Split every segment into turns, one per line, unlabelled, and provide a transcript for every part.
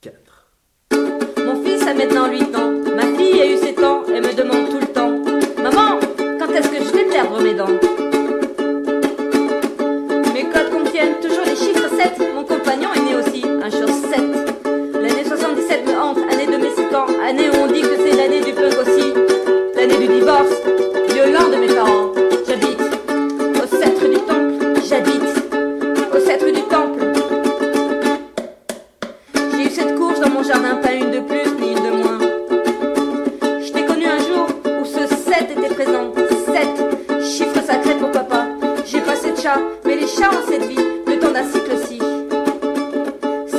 4.
Mon fils a maintenant 8 ans. Ma fille a eu 7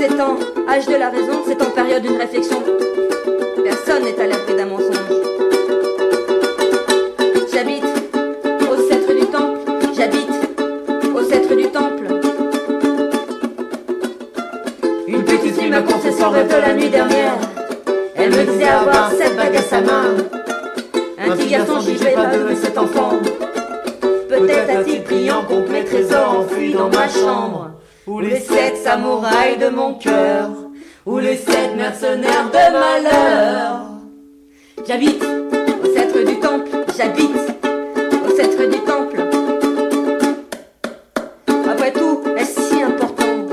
7 ans, âge de la raison, c'est en période d'une réflexion. Personne n'est à l'abri d'un mensonge. J'habite au sceptre du temple, j'habite au sceptre du temple.
Une petite fille m'a confié son rêve de la nuit dernière. Elle me disait avoir sept bagues à sa main.
Un petit garçon, pas de cet enfant.
Peut-être a-t-il pris en complet trésor enfui dans ma chambre. Ou les sept samouraïs de mon cœur. Ou les sept mercenaires de malheur.
J'habite au sceptre du temple, j'habite au sceptre du temple. Après tout, est-ce si important?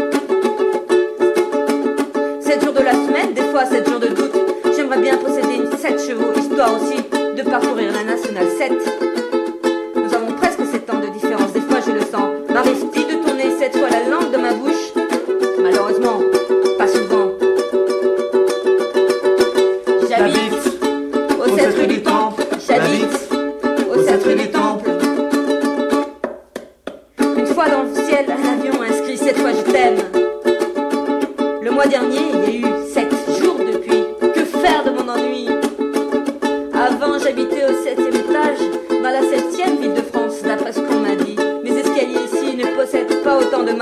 7 jours de la semaine, des fois 7 jours de doute. J'aimerais bien posséder une 7 chevaux, histoire aussi de parcourir la nationale 7. De.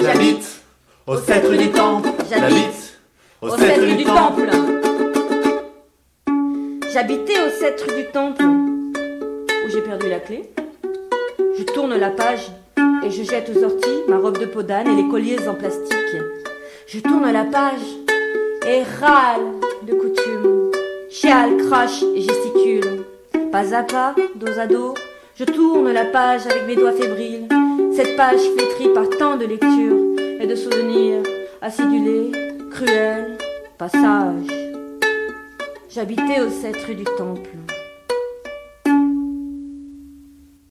J'habite au sceptre du temple.
J'habite au sceptre du temple. J'habitais au sceptre du temple, où j'ai perdu la clé. Je tourne la page et je jette aux orties ma robe de peau d'âne et les colliers en plastique. Je tourne la page et râle de coutume. Chiale, crache et gesticule. Pas à pas, dos à dos, je tourne la page avec mes doigts fébriles. Cette page flétrie par tant de lectures et de souvenirs acidulés, cruels, passages. J'habitais au sceptre du temple.